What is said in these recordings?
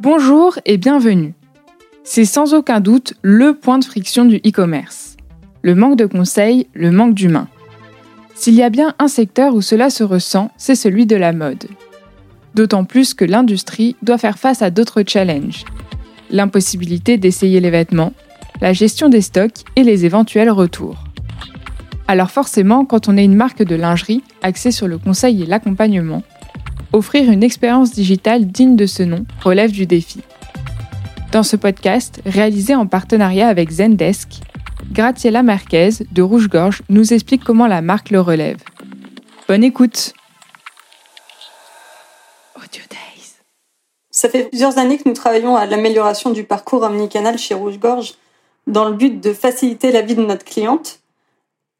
Bonjour et bienvenue. C'est sans aucun doute le point de friction du e-commerce. Le manque de conseils, le manque d'humains. S'il y a bien un secteur où cela se ressent, c'est celui de la mode. D'autant plus que l'industrie doit faire face à d'autres challenges. L'impossibilité d'essayer les vêtements, la gestion des stocks et les éventuels retours. Alors forcément, quand on est une marque de lingerie axée sur le conseil et l'accompagnement, offrir une expérience digitale digne de ce nom relève du défi. Dans ce podcast, réalisé en partenariat avec Zendesk, Graciela Marquez de Rouge-Gorge nous explique comment la marque le relève. Bonne écoute Audio Days. Ça fait plusieurs années que nous travaillons à l'amélioration du parcours omnicanal chez Rouge-Gorge dans le but de faciliter la vie de notre cliente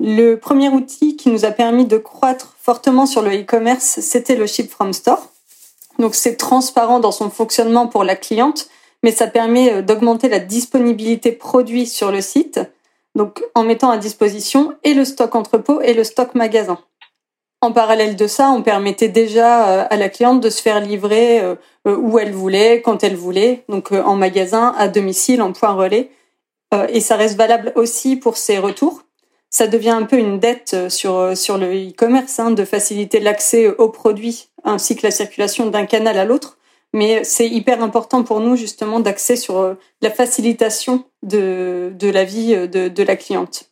le premier outil qui nous a permis de croître fortement sur le e-commerce, c'était le Ship from Store. Donc c'est transparent dans son fonctionnement pour la cliente, mais ça permet euh, d'augmenter la disponibilité produit sur le site, donc en mettant à disposition et le stock entrepôt et le stock magasin. En parallèle de ça, on permettait déjà euh, à la cliente de se faire livrer euh, où elle voulait, quand elle voulait, donc en magasin, à domicile, en point relais. Et ça reste valable aussi pour ses retours ça devient un peu une dette euh, sur, euh, sur le e-commerce, hein, de faciliter l'accès aux produits ainsi que la circulation d'un canal à l'autre. Mais c'est hyper important pour nous justement d'accès sur euh, la facilitation de, de la vie de, de la cliente.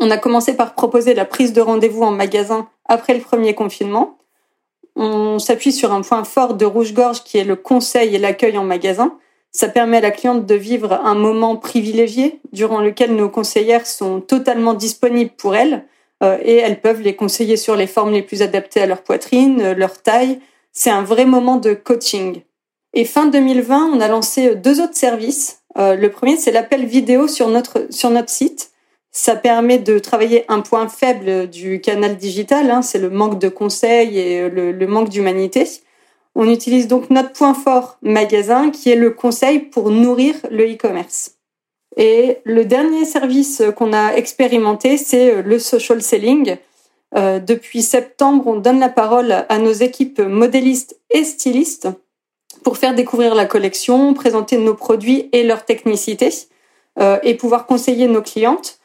On a commencé par proposer la prise de rendez-vous en magasin après le premier confinement. On s'appuie sur un point fort de Rouge-Gorge qui est le conseil et l'accueil en magasin. Ça permet à la cliente de vivre un moment privilégié durant lequel nos conseillères sont totalement disponibles pour elle euh, et elles peuvent les conseiller sur les formes les plus adaptées à leur poitrine, euh, leur taille. C'est un vrai moment de coaching. Et fin 2020, on a lancé deux autres services. Euh, le premier, c'est l'appel vidéo sur notre, sur notre site. Ça permet de travailler un point faible du canal digital, hein, c'est le manque de conseils et le manque d'humanité. On utilise donc notre point fort magasin qui est le conseil pour nourrir le e-commerce. Et le dernier service qu'on a expérimenté, c'est le social selling. Euh, depuis septembre, on donne la parole à nos équipes modélistes et stylistes pour faire découvrir la collection, présenter nos produits et leur technicité euh, et pouvoir conseiller nos clientes.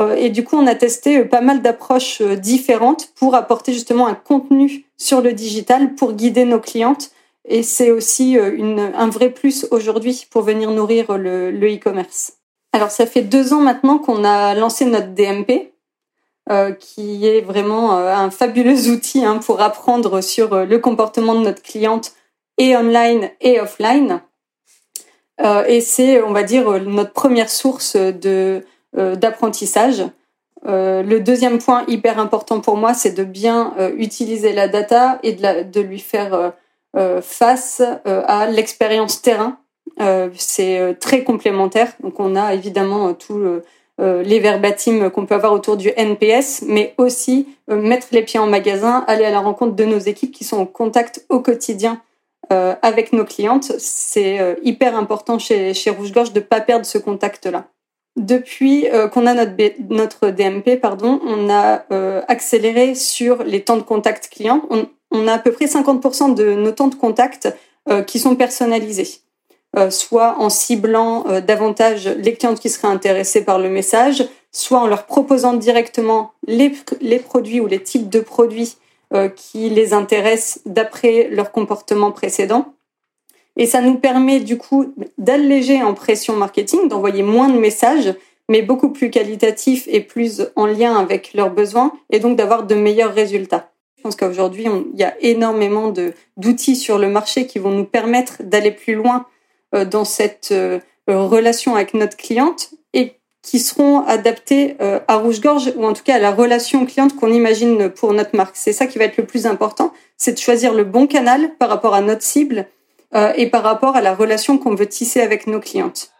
Euh, et du coup, on a testé euh, pas mal d'approches euh, différentes pour apporter justement un contenu sur le digital pour guider nos clientes. Et c'est aussi un vrai plus aujourd'hui pour venir nourrir le e-commerce. Alors, ça fait deux ans maintenant qu'on a lancé notre DMP, qui est vraiment un fabuleux outil hein, pour apprendre sur le comportement de notre cliente et online et offline. et c'est, on va dire, notre première source de d'apprentissage. Euh, le deuxième point hyper important pour moi, c'est de bien euh, utiliser la data et de, lui faire face à l'expérience terrain. c'est très complémentaire. Donc on a évidemment tous les verbatims qu'on peut avoir autour du NPS, mais aussi mettre les pieds en magasin, aller à la rencontre de nos équipes qui sont en contact au quotidien avec nos clientes. C'est hyper important chez, chez Rouge Gorge de ne pas perdre ce contact-là. Depuis euh, qu'on a notre, notre DMP, pardon, on a euh, accéléré sur les temps de contact client. On, a à peu près 50% de nos temps de contact euh, qui sont personnalisés, soit en ciblant davantage les clientes qui seraient intéressées par le message, soit en leur proposant directement les produits ou les types de produits qui les intéressent d'après leur comportement précédent. Et ça nous permet du coup d'alléger en pression marketing, d'envoyer moins de messages, mais beaucoup plus qualitatifs et plus en lien avec leurs besoins, et donc d'avoir de meilleurs résultats. Je pense qu'aujourd'hui, il y a énormément d'outils sur le marché qui vont nous permettre d'aller plus loin euh, dans cette euh, relation avec notre cliente et qui seront adaptés euh, à rouge-gorge ou en tout cas à la relation cliente qu'on imagine pour notre marque. C'est ça qui va être le plus important, c'est de choisir le bon canal par rapport à notre cible et par rapport à la relation qu'on veut tisser avec nos clientes.